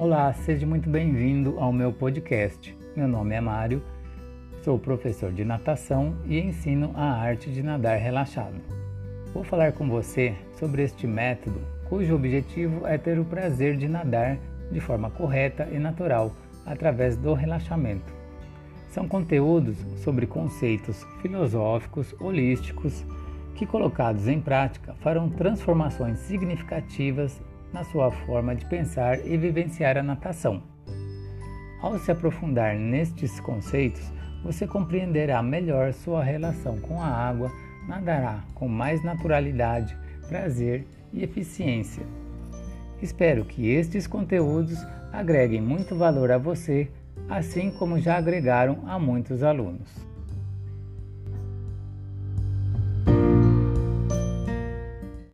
Olá, seja muito bem-vindo ao meu podcast. Meu nome é Mário, sou professor de natação e ensino a arte de nadar relaxado. Vou falar com você sobre este método, cujo objetivo é ter o prazer de nadar de forma correta e natural através do relaxamento. São conteúdos sobre conceitos filosóficos, holísticos, que colocados em prática farão transformações significativas na sua forma de pensar e vivenciar a natação. Ao se aprofundar nestes conceitos, você compreenderá melhor sua relação com a água, nadará com mais naturalidade, prazer e eficiência. Espero que estes conteúdos agreguem muito valor a você, assim como já agregaram a muitos alunos.